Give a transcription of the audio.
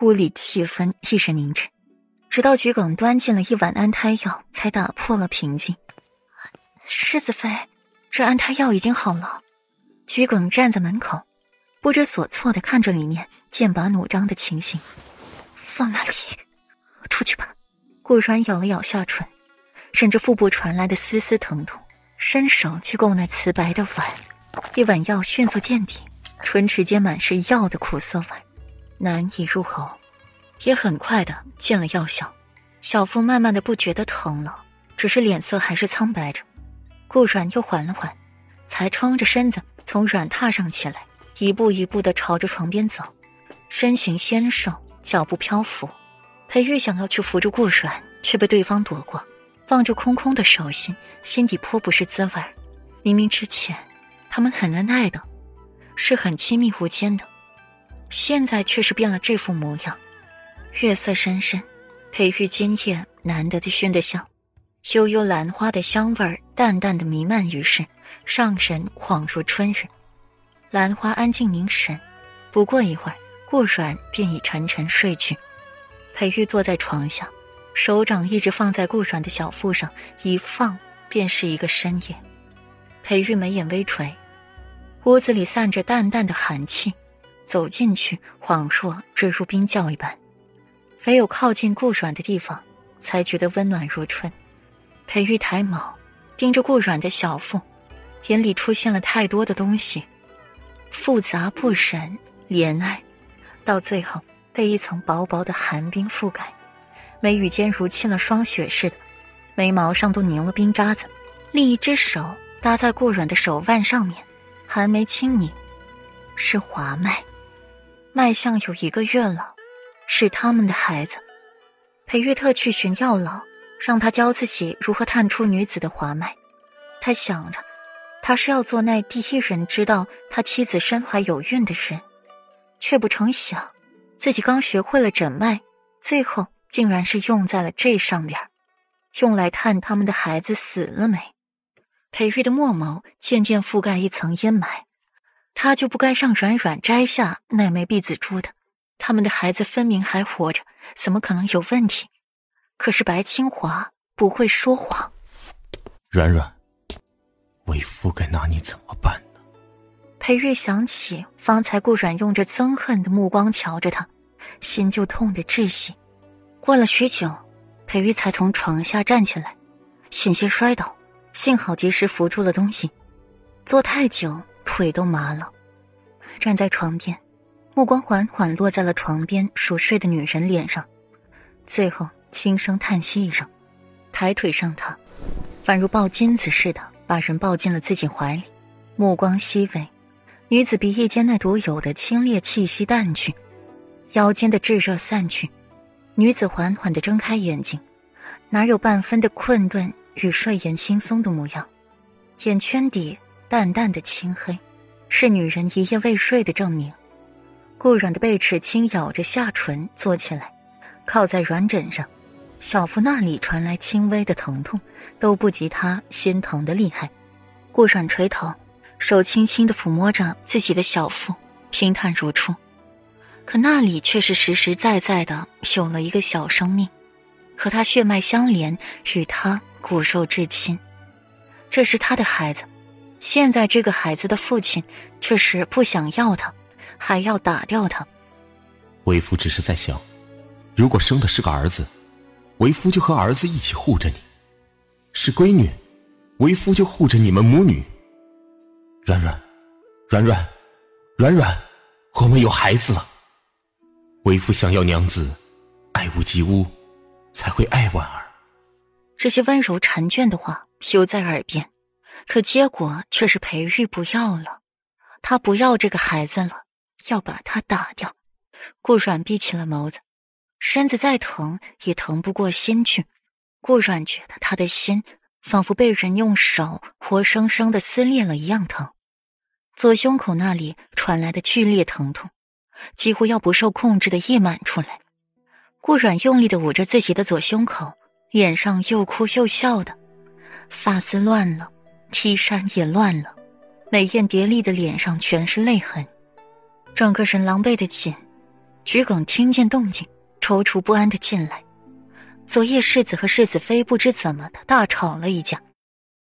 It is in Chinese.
屋里气氛一时凝滞，直到桔梗端进了一碗安胎药，才打破了平静。世子妃，这安胎药已经好了。桔梗站在门口，不知所措的看着里面剑拔弩张的情形。放哪里？出去吧。顾川咬了咬下唇，忍着腹部传来的丝丝疼痛，伸手去够那瓷白的碗，一碗药迅速见底，唇齿间满是药的苦涩味。难以入喉，也很快的见了药效。小腹慢慢的不觉得疼了，只是脸色还是苍白着。顾软又缓了缓，才撑着身子从软榻上起来，一步一步的朝着床边走，身形纤瘦，脚步漂浮。裴玉想要去扶住顾软，却被对方躲过，望着空空的手心，心底颇不是滋味明明之前他们很恩爱的，是很亲密无间的。现在却是变了这副模样，月色深深，裴玉今夜难得的熏得香，悠悠兰花的香味儿淡淡的弥漫于世，上神恍如春日。兰花安静凝神，不过一会儿，顾软便已沉沉睡去。裴玉坐在床下，手掌一直放在顾软的小腹上，一放便是一个深夜。裴玉眉眼微垂，屋子里散着淡淡的寒气。走进去，恍若坠入冰窖一般，唯有靠近顾软的地方，才觉得温暖如春。裴玉抬眸，盯着顾软的小腹，眼里出现了太多的东西，复杂不忍，怜爱，到最后被一层薄薄的寒冰覆盖，眉宇间如沁了霜雪似的，眉毛上都凝了冰渣子。另一只手搭在顾软的手腕上面，寒眉轻拧，是华脉。脉象有一个月了，是他们的孩子。裴玉特去寻药老，让他教自己如何探出女子的华脉。他想着，他是要做那第一人知道他妻子身怀有孕的人，却不成想，自己刚学会了诊脉，最后竟然是用在了这上边，用来探他们的孩子死了没。裴玉的墨眸渐渐覆盖一层阴霾。他就不该让软软摘下那枚碧紫珠的，他们的孩子分明还活着，怎么可能有问题？可是白清华不会说谎。软软，为夫该拿你怎么办呢？裴玉想起方才顾软用着憎恨的目光瞧着他，心就痛得窒息。过了许久，裴玉才从床下站起来，险些摔倒，幸好及时扶住了东西。坐太久。腿都麻了，站在床边，目光缓缓落在了床边熟睡的女人脸上，最后轻声叹息一声，抬腿上榻，宛如抱金子似的把人抱进了自己怀里，目光细微，女子鼻翼间那独有的清冽气息淡去，腰间的炙热散去，女子缓缓的睁开眼睛，哪有半分的困顿与睡眼惺忪的模样，眼圈底。淡淡的青黑，是女人一夜未睡的证明。顾软的背齿轻咬着下唇，坐起来，靠在软枕上，小腹那里传来轻微的疼痛，都不及他心疼的厉害。顾软垂头，手轻轻的抚摸着自己的小腹，平坦如初，可那里却是实实在在的有了一个小生命，和他血脉相连，与他骨肉至亲，这是他的孩子。现在这个孩子的父亲却是不想要他，还要打掉他。为夫只是在想，如果生的是个儿子，为夫就和儿子一起护着你；是闺女，为夫就护着你们母女。软软，软软，软软，我们有孩子了。为夫想要娘子爱屋及乌，才会爱婉儿。这些温柔缠卷的话飘在耳边。可结果却是裴玉不要了，他不要这个孩子了，要把他打掉。顾软闭起了眸子，身子再疼也疼不过心去。顾软觉得他的心仿佛被人用手活生生的撕裂了一样疼，左胸口那里传来的剧烈疼痛，几乎要不受控制的溢满出来。顾软用力的捂着自己的左胸口，脸上又哭又笑的，发丝乱了。T 山也乱了，美艳蝶丽的脸上全是泪痕，整个人狼狈的紧，桔梗听见动静，踌躇不安的进来。昨夜世子和世子妃不知怎么的大吵了一架，